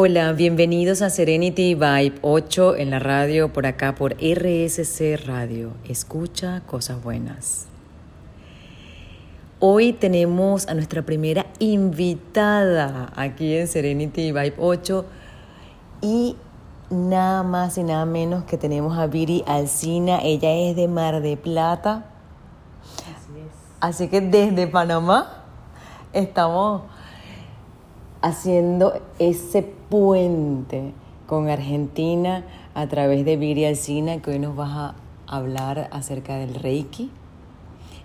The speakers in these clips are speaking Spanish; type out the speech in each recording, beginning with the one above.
Hola, bienvenidos a Serenity Vibe 8 en la radio por acá por RSC Radio. Escucha cosas buenas. Hoy tenemos a nuestra primera invitada aquí en Serenity Vibe 8 y nada más y nada menos que tenemos a Viri Alcina. Ella es de Mar de Plata. Así es. Así que desde Panamá estamos haciendo ese puente con Argentina a través de Viri Alcina, que hoy nos va a hablar acerca del Reiki.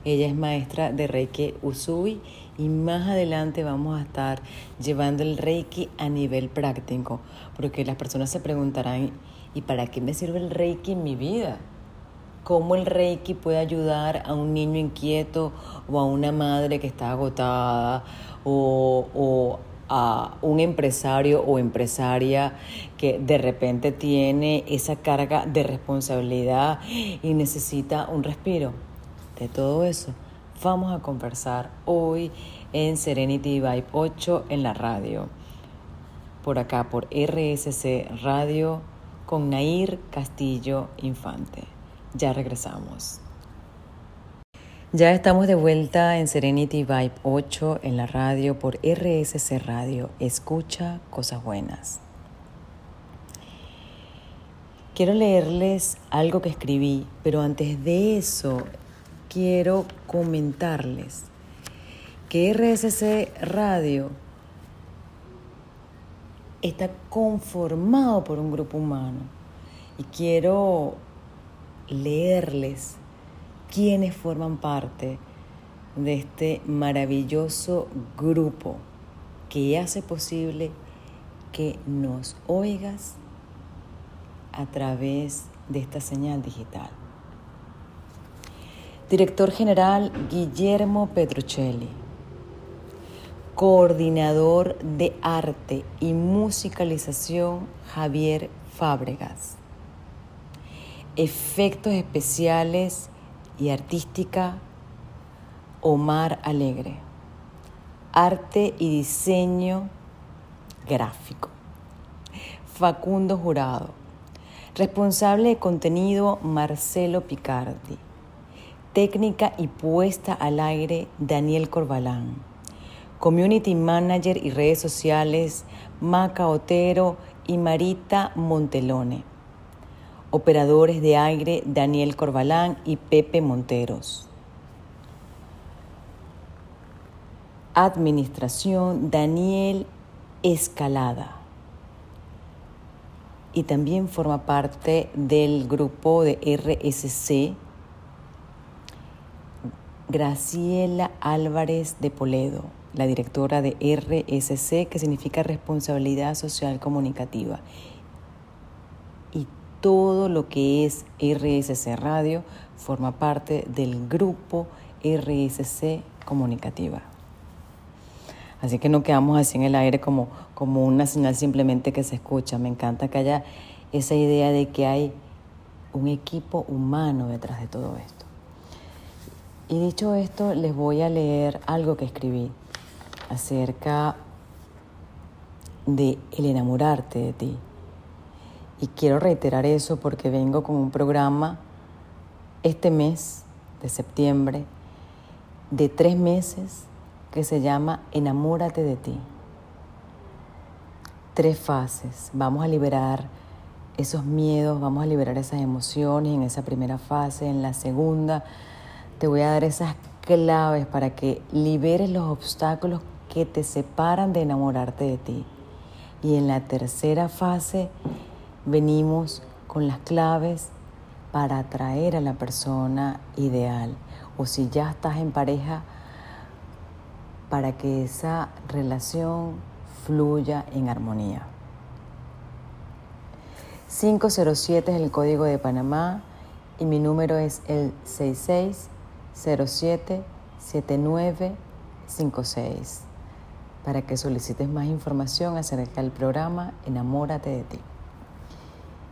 Ella es maestra de Reiki Usui y más adelante vamos a estar llevando el Reiki a nivel práctico, porque las personas se preguntarán, ¿y para qué me sirve el Reiki en mi vida? ¿Cómo el Reiki puede ayudar a un niño inquieto o a una madre que está agotada o, o a un empresario o empresaria que de repente tiene esa carga de responsabilidad y necesita un respiro. De todo eso vamos a conversar hoy en Serenity Vibe 8 en la radio. Por acá, por RSC Radio, con Nair Castillo Infante. Ya regresamos. Ya estamos de vuelta en Serenity Vibe 8 en la radio por RSC Radio. Escucha cosas buenas. Quiero leerles algo que escribí, pero antes de eso quiero comentarles que RSC Radio está conformado por un grupo humano y quiero leerles quienes forman parte de este maravilloso grupo que hace posible que nos oigas a través de esta señal digital. Director General Guillermo Petruccelli. Coordinador de Arte y Musicalización Javier Fábregas. Efectos especiales y artística Omar Alegre. Arte y diseño gráfico. Facundo Jurado. Responsable de contenido Marcelo Picardi. Técnica y puesta al aire Daniel Corbalán. Community Manager y redes sociales Maca Otero y Marita Montelone operadores de aire Daniel Corbalán y Pepe Monteros. Administración Daniel Escalada. Y también forma parte del grupo de RSC Graciela Álvarez de Poledo, la directora de RSC, que significa Responsabilidad Social Comunicativa todo lo que es RSC Radio forma parte del grupo RSC Comunicativa. Así que no quedamos así en el aire como, como una señal simplemente que se escucha. Me encanta que haya esa idea de que hay un equipo humano detrás de todo esto. Y dicho esto, les voy a leer algo que escribí acerca de el enamorarte de ti. Y quiero reiterar eso porque vengo con un programa este mes de septiembre de tres meses que se llama Enamórate de ti. Tres fases. Vamos a liberar esos miedos, vamos a liberar esas emociones en esa primera fase. En la segunda te voy a dar esas claves para que liberes los obstáculos que te separan de enamorarte de ti. Y en la tercera fase venimos con las claves para atraer a la persona ideal. O si ya estás en pareja, para que esa relación fluya en armonía. 507 es el código de Panamá y mi número es el 66077956 para que solicites más información acerca del programa Enamórate de ti.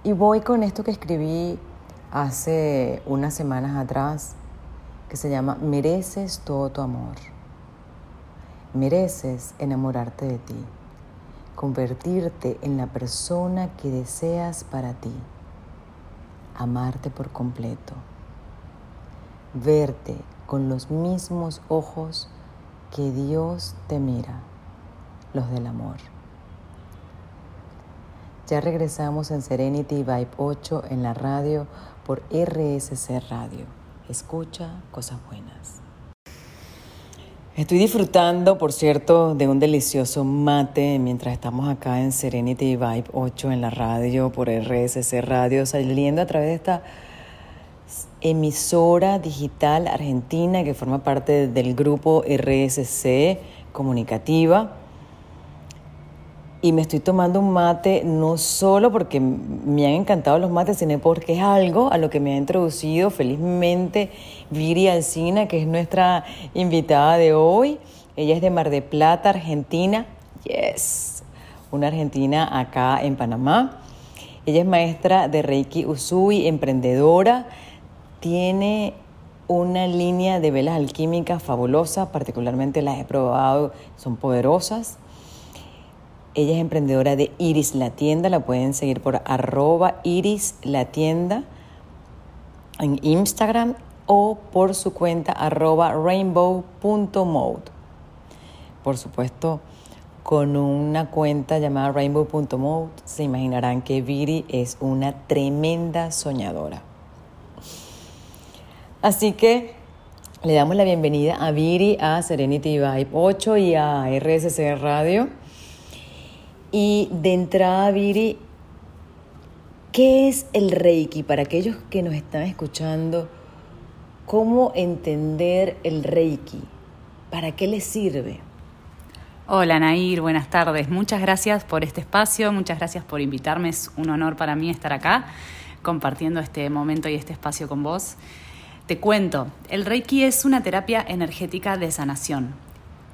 Y voy con esto que escribí hace unas semanas atrás, que se llama Mereces todo tu amor. Mereces enamorarte de ti. convertirte en la persona que deseas para ti, amarte por completo, verte con los mismos ojos que Dios te mira, los del amor. Ya regresamos en Serenity Vibe 8 en la radio por RSC Radio. Escucha cosas buenas. Estoy disfrutando, por cierto, de un delicioso mate mientras estamos acá en Serenity Vibe 8 en la radio por RSC Radio, saliendo a través de esta emisora digital argentina que forma parte del grupo RSC Comunicativa y me estoy tomando un mate no solo porque me han encantado los mates, sino porque es algo a lo que me ha introducido felizmente Viri Alcina, que es nuestra invitada de hoy. Ella es de Mar de Plata, Argentina. Yes, una argentina acá en Panamá. Ella es maestra de Reiki Usui, emprendedora. Tiene una línea de velas alquímicas fabulosa, particularmente las he probado, son poderosas. Ella es emprendedora de Iris La Tienda, la pueden seguir por arroba Iris La Tienda en Instagram o por su cuenta arroba rainbow.mode. Por supuesto, con una cuenta llamada rainbow.mode se imaginarán que Viri es una tremenda soñadora. Así que le damos la bienvenida a Viri, a Serenity Vibe 8 y a RSC Radio y de entrada, Viri, ¿qué es el Reiki? Para aquellos que nos están escuchando, ¿cómo entender el Reiki? ¿Para qué les sirve? Hola Nair, buenas tardes. Muchas gracias por este espacio, muchas gracias por invitarme. Es un honor para mí estar acá compartiendo este momento y este espacio con vos. Te cuento, el Reiki es una terapia energética de sanación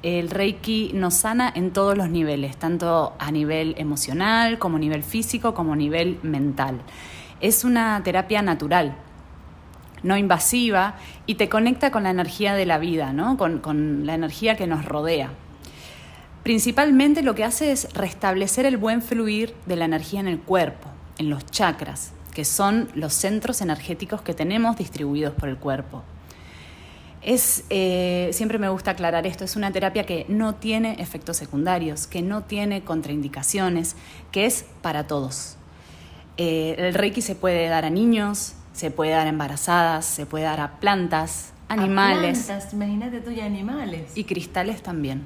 el Reiki nos sana en todos los niveles, tanto a nivel emocional como a nivel físico como a nivel mental. Es una terapia natural, no invasiva y te conecta con la energía de la vida, ¿no? con, con la energía que nos rodea. Principalmente lo que hace es restablecer el buen fluir de la energía en el cuerpo, en los chakras, que son los centros energéticos que tenemos distribuidos por el cuerpo. Es, eh, siempre me gusta aclarar esto, es una terapia que no tiene efectos secundarios, que no tiene contraindicaciones, que es para todos. Eh, el Reiki se puede dar a niños, se puede dar a embarazadas, se puede dar a plantas, animales. A plantas, imagínate tú y animales. Y cristales también.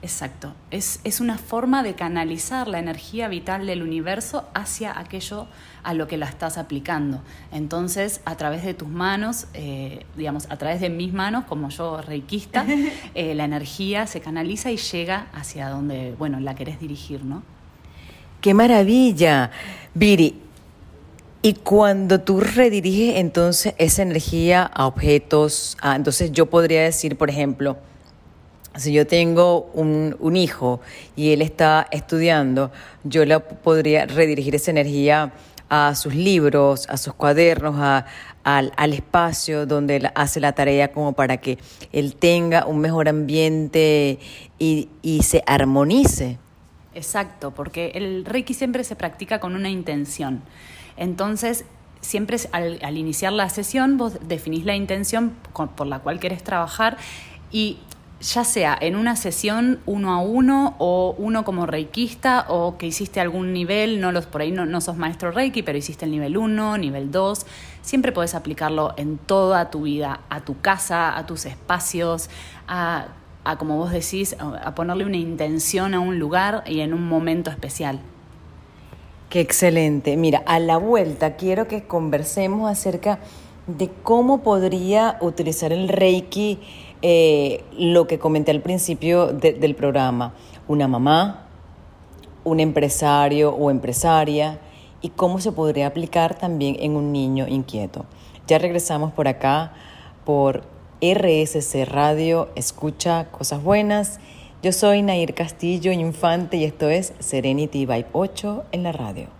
Exacto. Es, es, una forma de canalizar la energía vital del universo hacia aquello a lo que la estás aplicando. Entonces, a través de tus manos, eh, digamos, a través de mis manos, como yo reikista, eh, la energía se canaliza y llega hacia donde, bueno, la querés dirigir, ¿no? ¡Qué maravilla! Viri, y cuando tú rediriges entonces esa energía a objetos, entonces yo podría decir, por ejemplo, si yo tengo un, un, hijo y él está estudiando, yo le podría redirigir esa energía a sus libros, a sus cuadernos, a, al, al, espacio donde él hace la tarea como para que él tenga un mejor ambiente y, y se armonice. Exacto, porque el Reiki siempre se practica con una intención. Entonces, siempre al, al iniciar la sesión vos definís la intención por la cual querés trabajar y ya sea en una sesión uno a uno o uno como reikista o que hiciste algún nivel, no los por ahí no, no sos maestro reiki, pero hiciste el nivel 1, nivel 2, siempre puedes aplicarlo en toda tu vida, a tu casa, a tus espacios, a, a como vos decís, a ponerle una intención a un lugar y en un momento especial. Qué excelente. Mira, a la vuelta quiero que conversemos acerca de cómo podría utilizar el Reiki eh, lo que comenté al principio del programa, una mamá, un empresario o empresaria y cómo se podría aplicar también en un niño inquieto. Ya regresamos por acá por RSC Radio, escucha cosas buenas. Yo soy Nair Castillo Infante y esto es Serenity Vibe 8 en la radio.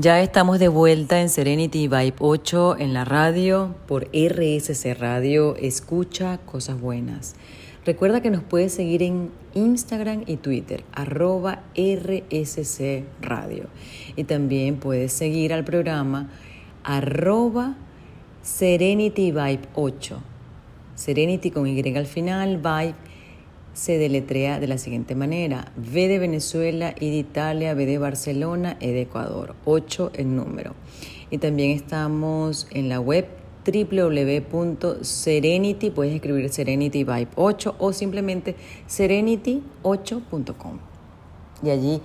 Ya estamos de vuelta en Serenity Vibe 8 en la radio por RSC Radio. Escucha cosas buenas. Recuerda que nos puedes seguir en Instagram y Twitter, arroba RSC Radio. Y también puedes seguir al programa arroba Serenity Vibe 8. Serenity con Y al final, Vibe se deletrea de la siguiente manera. V de Venezuela, I de Italia, B de Barcelona, E de Ecuador. 8 el número. Y también estamos en la web www.serenity, puedes escribir Serenity Vibe 8 o simplemente serenity8.com. Y allí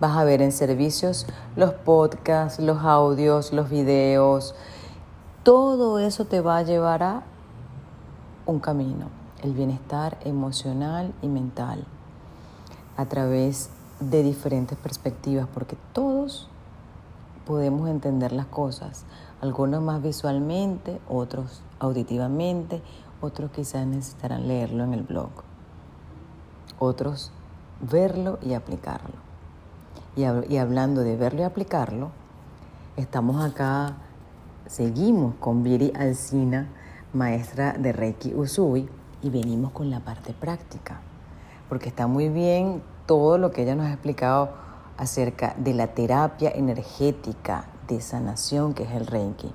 vas a ver en servicios los podcasts, los audios, los videos. Todo eso te va a llevar a un camino el bienestar emocional y mental a través de diferentes perspectivas, porque todos podemos entender las cosas, algunos más visualmente, otros auditivamente, otros quizás necesitarán leerlo en el blog, otros verlo y aplicarlo. Y, hablando de verlo y aplicarlo, estamos acá, seguimos con Viri Alcina, maestra de Reiki Usui, y venimos con la parte práctica, porque está muy bien todo lo que ella nos ha explicado acerca de la terapia energética de sanación que es el Reiki.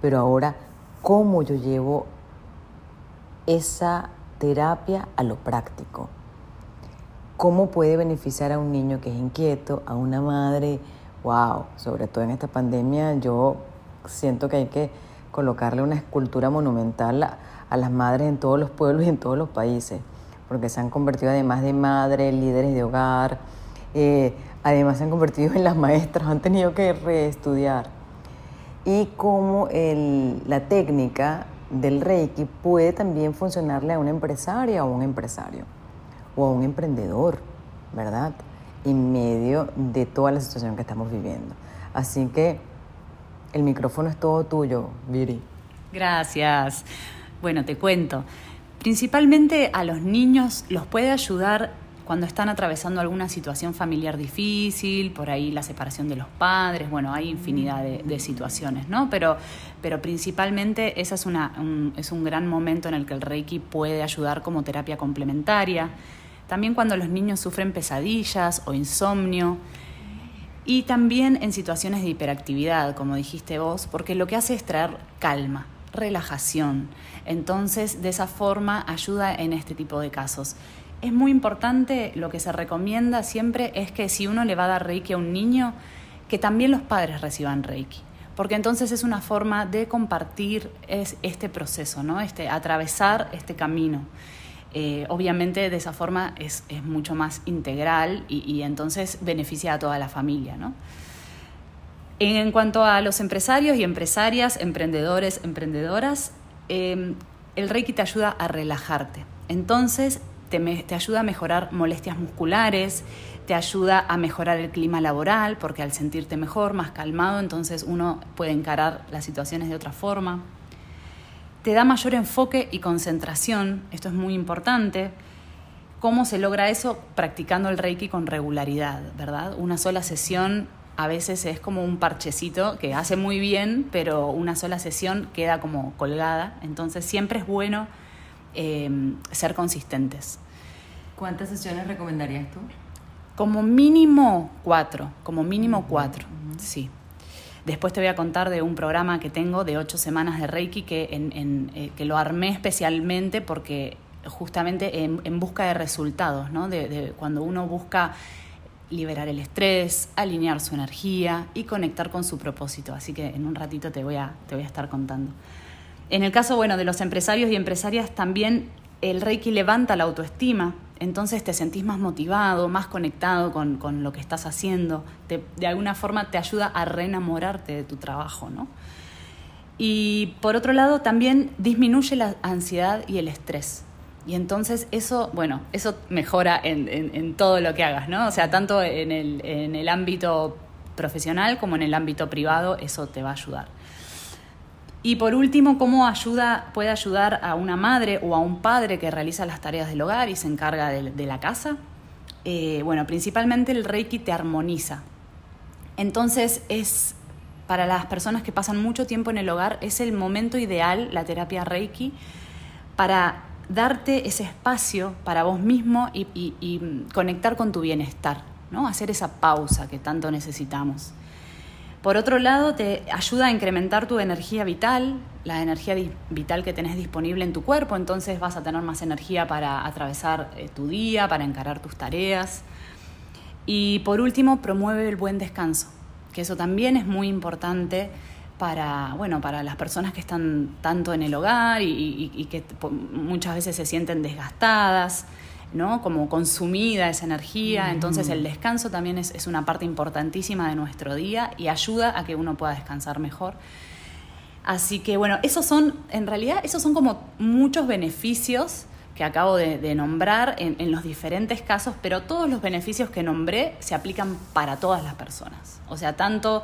Pero ahora, ¿cómo yo llevo esa terapia a lo práctico? ¿Cómo puede beneficiar a un niño que es inquieto, a una madre? Wow, sobre todo en esta pandemia yo siento que hay que colocarle una escultura monumental las madres en todos los pueblos y en todos los países, porque se han convertido además de madres, líderes de hogar, eh, además se han convertido en las maestras, han tenido que reestudiar. Y cómo la técnica del Reiki puede también funcionarle a una empresaria o a un empresario o a un emprendedor, ¿verdad? En medio de toda la situación que estamos viviendo. Así que el micrófono es todo tuyo, Viri. Gracias. Bueno, te cuento. Principalmente a los niños los puede ayudar cuando están atravesando alguna situación familiar difícil, por ahí la separación de los padres, bueno, hay infinidad de, situaciones, ¿no? Pero, pero principalmente ese es, una, un, es un gran momento en el que el Reiki puede ayudar como terapia complementaria. También cuando los niños sufren pesadillas o insomnio. Y también en situaciones de hiperactividad, como dijiste vos, porque lo que hace es traer calma, relajación. Entonces, de esa forma ayuda en este tipo de casos. Es muy importante, lo que se recomienda siempre es que si uno le va a dar Reiki a un niño, que también los padres reciban Reiki. Porque entonces es una forma de compartir este proceso, ¿no? este, atravesar este camino. Eh, obviamente de esa forma es, mucho más integral y, y, entonces beneficia a toda la familia. ¿no? En cuanto a los empresarios y empresarias, emprendedores, emprendedoras, em, el Reiki te ayuda a relajarte. Entonces, te, ayuda a mejorar molestias musculares, te ayuda a mejorar el clima laboral, porque al sentirte mejor, más calmado, entonces uno puede encarar las situaciones de otra forma. Te da mayor enfoque y concentración, esto es muy importante. ¿Cómo se logra eso? Practicando el Reiki con regularidad, ¿verdad? Una sola sesión a veces es como un parchecito que hace muy bien, pero una sola sesión queda como colgada. Entonces siempre es bueno em, ser consistentes. ¿Cuántas sesiones recomendarías tú? Como mínimo cuatro, como mínimo cuatro, sí. Después te voy a contar de un programa que tengo de ocho semanas de Reiki que, en, eh, que lo armé especialmente porque justamente en, busca de resultados, ¿no? de cuando uno busca liberar el estrés, alinear su energía y conectar con su propósito. Así que en un ratito te voy a, te voy a estar contando. En el caso bueno, de los empresarios y empresarias, también el Reiki levanta la autoestima, entonces te sentís más motivado, más conectado con, con lo que estás haciendo, de alguna forma te ayuda a reenamorarte de tu trabajo. ¿no? Y por otro lado, también disminuye la ansiedad y el estrés. Y entonces eso, bueno, eso mejora en, todo lo que hagas, ¿no? O sea, tanto en el, en el ámbito profesional como en el ámbito privado, eso te va a ayudar. Y por último, ¿cómo ayuda, puede ayudar a una madre o a un padre que realiza las tareas del hogar y se encarga de, la casa? Eh, bueno, principalmente el Reiki te armoniza. Entonces es para las personas que pasan mucho tiempo en el hogar, es el momento ideal, la terapia Reiki, para darte ese espacio para vos mismo y, conectar con tu bienestar, ¿no? Hacer esa pausa que tanto necesitamos. Por otro lado, te ayuda a incrementar tu energía vital, la energía vital que tenés disponible en tu cuerpo, entonces vas a tener más energía para atravesar eh, tu día, para encarar tus tareas. Y por último, promueve el buen descanso, que eso también es muy importante para, bueno, para las personas que están tanto en el hogar y, que muchas veces se sienten desgastadas, ¿no? como consumida esa energía. Entonces el descanso también es, es, una parte importantísima de nuestro día y ayuda a que uno pueda descansar mejor. Así que bueno, esos son, en realidad, esos son como muchos beneficios que acabo de, nombrar en, en, los diferentes casos, pero todos los beneficios que nombré se aplican para todas las personas. O sea, tanto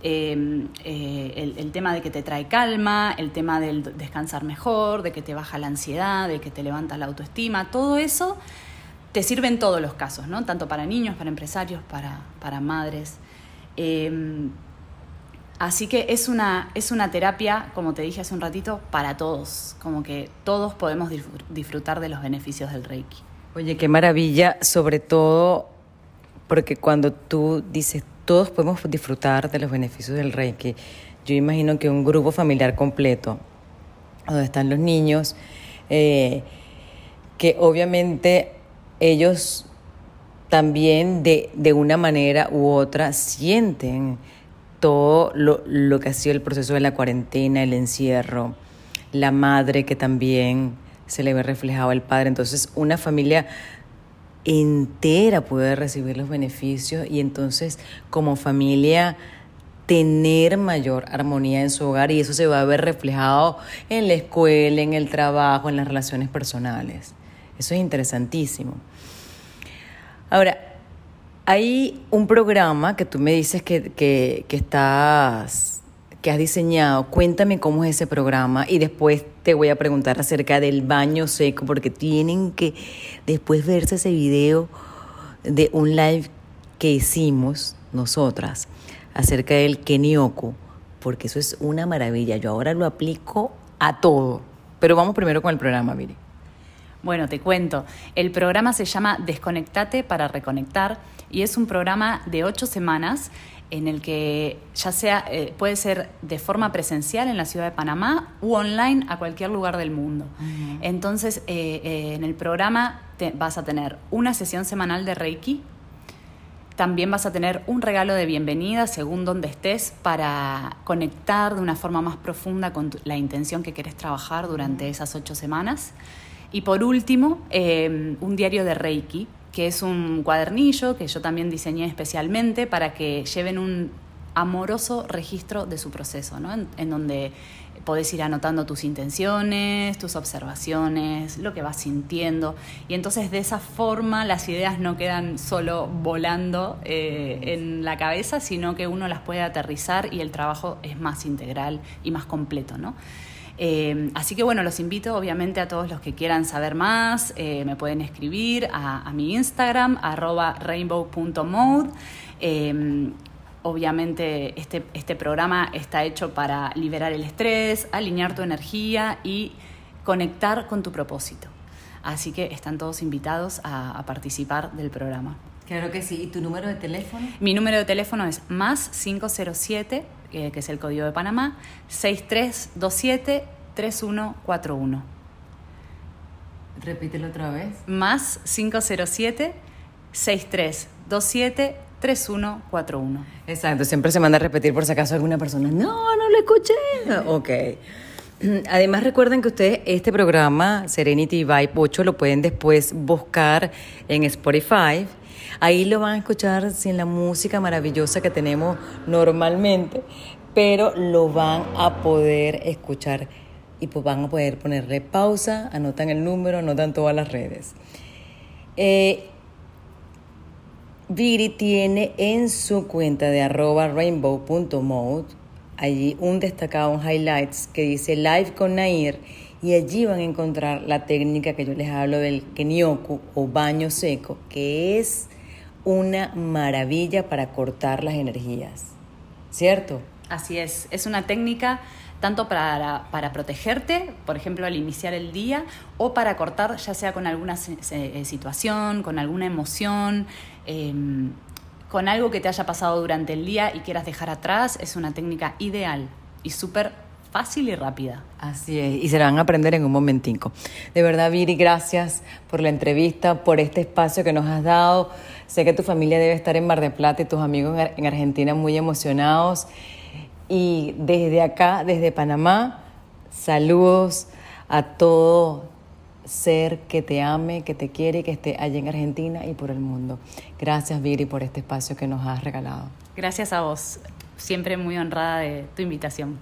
Em, eh, el, tema de que te trae calma, el tema del descansar mejor, de que te baja la ansiedad, de que te levanta la autoestima, todo eso te sirve en todos los casos, ¿no? Tanto para niños, para empresarios, para, para madres. Em, así que es una, es una terapia, como te dije hace un ratito, para todos, como que todos podemos disfrutar de los beneficios del Reiki. Oye, qué maravilla, sobre todo porque cuando tú dices todos podemos disfrutar de los beneficios del Reiki. Yo imagino que un grupo familiar completo, donde están los niños, eh, que obviamente ellos también de, de, una manera u otra sienten todo lo, lo que ha sido el proceso de la cuarentena, el encierro, la madre que también se le ve reflejado al padre. Entonces, una familia entera puede recibir los beneficios y entonces como familia tener mayor armonía en su hogar y eso se va a ver reflejado en la escuela, en el trabajo, en las relaciones personales. Eso es interesantísimo. Ahora, hay un programa que tú me dices que, que, que estás que has diseñado. Cuéntame cómo es ese programa y después te voy a preguntar acerca del baño seco, porque tienen que después verse ese video de un live que hicimos nosotras acerca del Kenyoku, porque eso es una maravilla. Yo ahora lo aplico a todo. Pero vamos primero con el programa, Miri. Bueno, te cuento. El programa se llama Desconectate para Reconectar y es un programa de ocho semanas en el que ya sea eh, puede ser de forma presencial en la ciudad de Panamá u online a cualquier lugar del mundo. Entonces, eh, eh, en el programa vas a tener una sesión semanal de Reiki, también vas a tener un regalo de bienvenida según donde estés para conectar de una forma más profunda con la intención que querés trabajar durante esas ocho semanas. Y por último, un diario de Reiki que es un cuadernillo que yo también diseñé especialmente para que lleven un amoroso registro de su proceso, ¿no? en, donde podés ir anotando tus intenciones, tus observaciones, lo que vas sintiendo. Y entonces de esa forma las ideas no quedan solo volando eh, en la cabeza, sino que uno las puede aterrizar y el trabajo es más integral y más completo. ¿no? Eh, así que bueno, los invito obviamente a todos los que quieran saber más, eh, me pueden escribir a, mi Instagram, arroba rainbow.mode. Eh, obviamente este, este programa está hecho para liberar el estrés, alinear tu energía y conectar con tu propósito. Así que están todos invitados a, a participar del programa. Claro que sí. ¿Y tu número de teléfono? Mi número de teléfono es más 507 que es el código de Panamá, 6327-3141. Repítelo otra vez. Más 507-6327-3141. Exacto, siempre se manda a repetir por si acaso alguna persona, no, no lo escuché. ok. Además recuerden que ustedes este programa Serenity Vibe 8 lo pueden después buscar en Spotify Ahí lo van a escuchar sin la música maravillosa que tenemos normalmente, pero lo van a poder escuchar y pues van a poder ponerle pausa, anotan el número, anotan todas las redes. Eh, Viri tiene en su cuenta de arroba rainbow.mode allí un destacado, un highlights que dice live con Nair y allí van a encontrar la técnica que yo les hablo del kenyoku o baño seco, que es una maravilla para cortar las energías, ¿cierto? Así es, es una técnica tanto para, para, protegerte, por ejemplo, al iniciar el día, o para cortar, ya sea con alguna eh, situación, con alguna emoción, em, con algo que te haya pasado durante el día y quieras dejar atrás, es una técnica ideal y súper fácil y rápida. Así es, y se la van a aprender en un momentico. De verdad, Viri, gracias por la entrevista, por este espacio que nos has dado. Sé que tu familia debe estar en Mar de Plata y tus amigos en Argentina muy emocionados. Y desde acá, desde Panamá, saludos a todo ser que te ame, que te quiere, que esté allá en Argentina y por el mundo. Gracias, Viri, por este espacio que nos has regalado. Gracias a vos. Siempre muy honrada de tu invitación.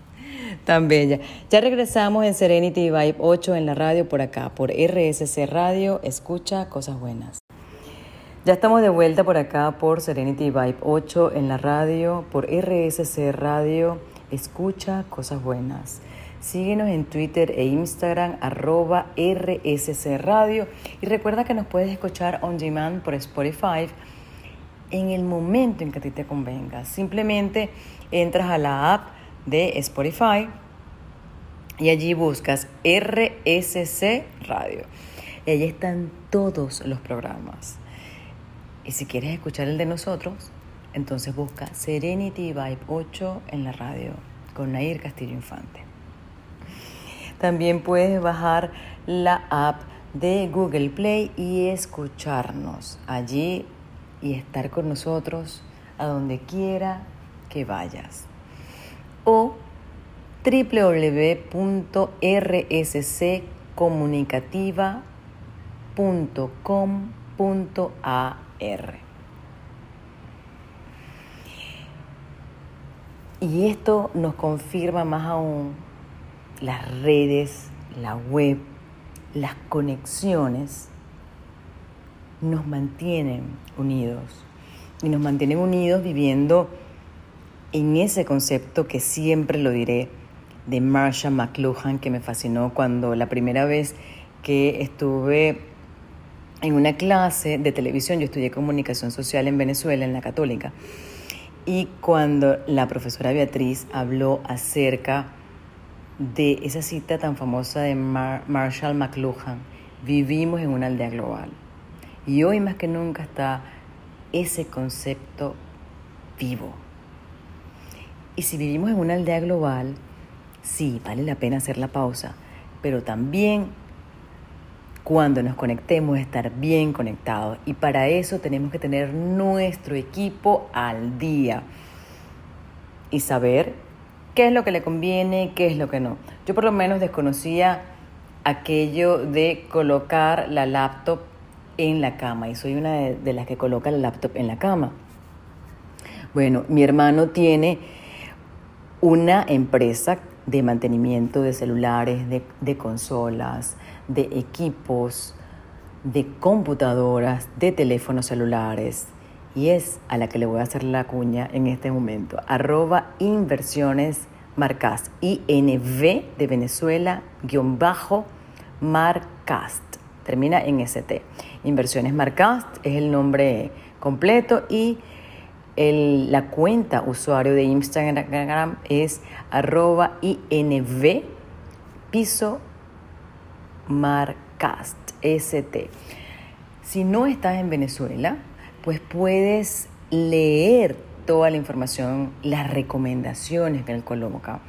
Tan bella. Ya regresamos en Serenity Vibe 8 en la radio por acá, por RSC Radio. Escucha cosas buenas. Ya estamos de vuelta por acá por Serenity Vibe 8 en la radio, por RSC Radio. Escucha cosas buenas. Síguenos en Twitter e Instagram, arroba RSC Radio. Y recuerda que nos puedes escuchar on demand por Spotify en el momento en que a ti te convenga. Simplemente entras a la app de Spotify y allí buscas RSC Radio. Y allí están todos los programas. Y si quieres escuchar el de nosotros, entonces busca Serenity Vibe 8 en la radio con Nair Castillo Infante. También puedes bajar la app de Google Play y escucharnos allí y estar con nosotros a donde quiera que vayas. O www.rsccomunicativa.com.ar. Y esto nos confirma más aún las redes, la web, las conexiones nos mantienen unidos. Y nos mantienen unidos viviendo en ese concepto que siempre lo diré de Marsha McLuhan, que me fascinó cuando la primera vez que estuve en una clase de televisión, yo estudié comunicación social en Venezuela, en la católica, y cuando la profesora Beatriz habló acerca de esa cita tan famosa de Marshall McLuhan, vivimos en una aldea global. Y hoy más que nunca está ese concepto vivo. Y si vivimos en una aldea global, sí, vale la pena hacer la pausa, pero también cuando nos conectemos estar bien conectados. Y para eso tenemos que tener nuestro equipo al día y saber qué es lo que le conviene, qué es lo que no. Yo por lo menos desconocía aquello de colocar la laptop en la cama y soy una de, las que coloca la laptop en la cama. Bueno, mi hermano tiene una empresa de mantenimiento de celulares, de, consolas, de equipos, de computadoras, de teléfonos celulares. Y es a la que le voy a hacer la cuña en este momento. Arroba inversiones marcast. INV de Venezuela, guion bajo, marcast. Termina en ST. Inversiones marcast es el nombre completo y la cuenta usuario de Instagram es arroba INV piso marcast, ST. Si no estás en Venezuela, pues puedes leer toda la información, las recomendaciones que él coloca,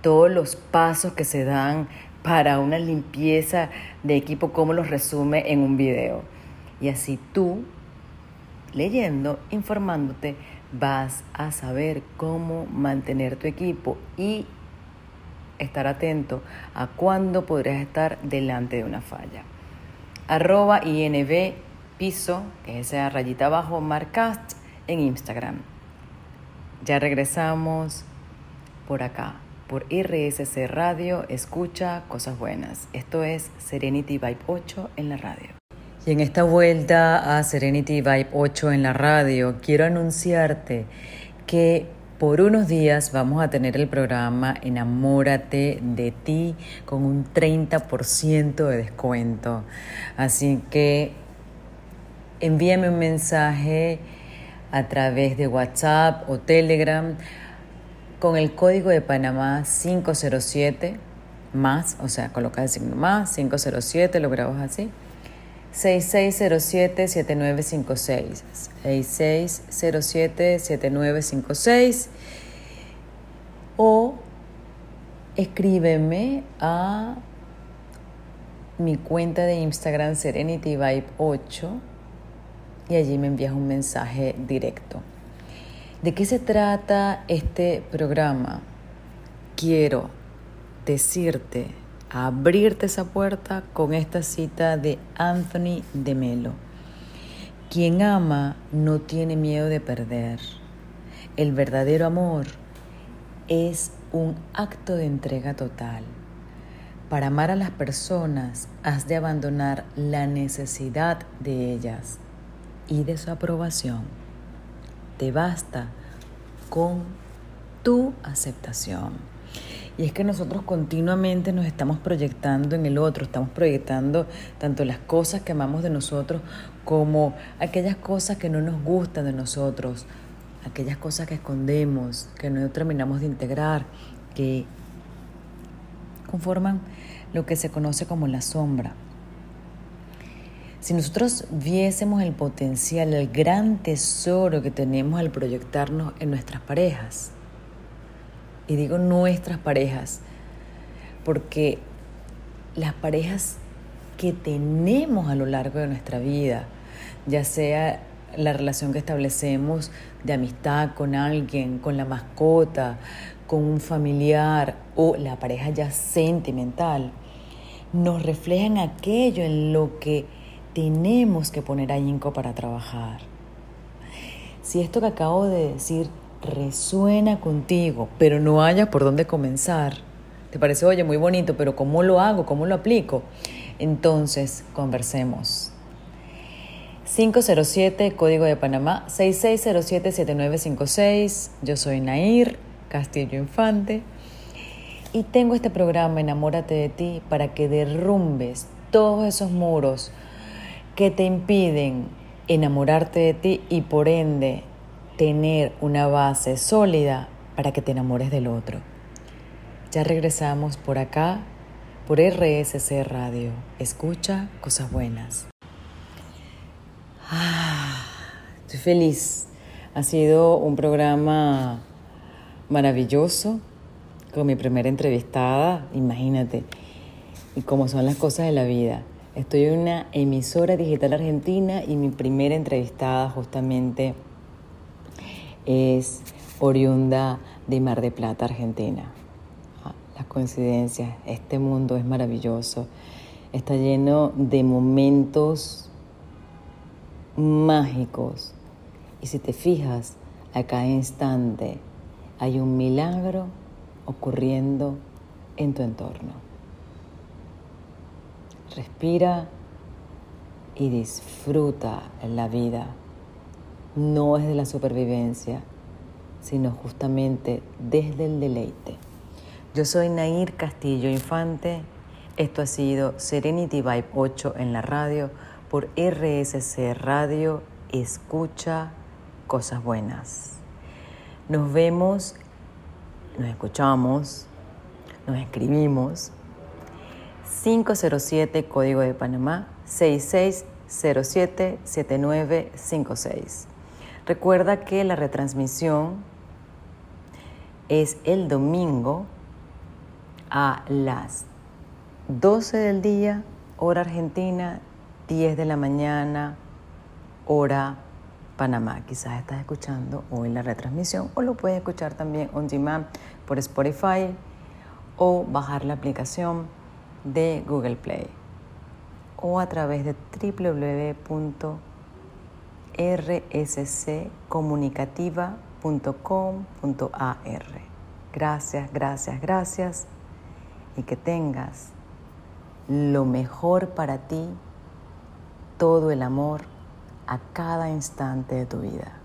todos los pasos que se dan para una limpieza de equipo, cómo los resume en un video. Y así tú leyendo, informándote, vas a saber cómo mantener tu equipo y estar atento a cuándo podrías estar delante de una falla. Arroba INB piso, que es esa rayita abajo, Marcast en Instagram. Ya regresamos por acá, por RSC Radio, escucha cosas buenas. Esto es Serenity Vibe 8 en la radio. Y en esta vuelta a Serenity Vibe 8 en la radio, quiero anunciarte que por unos días vamos a tener el programa Enamórate de ti con un 30% de descuento. Así que envíame un mensaje a través de WhatsApp o Telegram con el código de Panamá 507 más, o sea, coloca el signo más, 507, lo grabas así. 6607-7956. 6607-7956. O escríbeme a mi cuenta de Instagram Serenity Vibe 8 y allí me envías un mensaje directo. ¿De qué se trata este programa? Quiero decirte, abrirte esa puerta con esta cita de Anthony de Melo. Quien ama no tiene miedo de perder. El verdadero amor es un acto de entrega total. Para amar a las personas has de abandonar la necesidad de ellas y de su aprobación. Te basta con tu aceptación. Y es que nosotros continuamente nos estamos proyectando en el otro, estamos proyectando tanto las cosas que amamos de nosotros como aquellas cosas que no nos gustan de nosotros, aquellas cosas que escondemos, que no terminamos de integrar, que conforman lo que se conoce como la sombra. Si nosotros viésemos el potencial, el gran tesoro que tenemos al proyectarnos en nuestras parejas, y digo nuestras parejas, porque las parejas que tenemos a lo largo de nuestra vida, ya sea la relación que establecemos de amistad con alguien, con la mascota, con un familiar o la pareja ya sentimental, nos reflejan aquello en lo que tenemos que poner ahínco para trabajar. Si esto que acabo de decir resuena contigo, pero no haya por dónde comenzar. Te parece, oye, muy bonito, pero ¿cómo lo hago? ¿Cómo lo aplico? Entonces, conversemos. 507, Código de Panamá, 6607-7956. Yo soy Nair Castillo Infante y tengo este programa Enamórate de ti para que derrumbes todos esos muros que te impiden enamorarte de ti y por ende tener una base sólida para que te enamores del otro. Ya regresamos por acá, por RSC Radio. Escucha cosas buenas. Ah, estoy feliz. Ha sido un programa maravilloso con mi primera entrevistada, imagínate, y cómo son las cosas de la vida. Estoy en una emisora digital argentina y mi primera entrevistada justamente es oriunda de Mar de Plata, Argentina. Ah, las coincidencias, este mundo es maravilloso, está lleno de momentos mágicos. Y si te fijas, a cada instante hay un milagro ocurriendo en tu entorno. Respira y disfruta la vida no es de la supervivencia, sino justamente desde el deleite. Yo soy Nair Castillo Infante. Esto ha sido Serenity Vibe 8 en la radio por RSC Radio. Escucha cosas buenas. Nos vemos, nos escuchamos, nos escribimos. 507 Código de Panamá 6607 7956. Recuerda que la retransmisión es el domingo a las 12 del día, hora argentina, 10 de la mañana, hora Panamá. Quizás estás escuchando hoy la retransmisión o lo puedes escuchar también on demand por Spotify o bajar la aplicación de Google Play o a través de www rsccomunicativa.com.ar. Gracias, gracias, gracias y que tengas lo mejor para ti, todo el amor a cada instante de tu vida.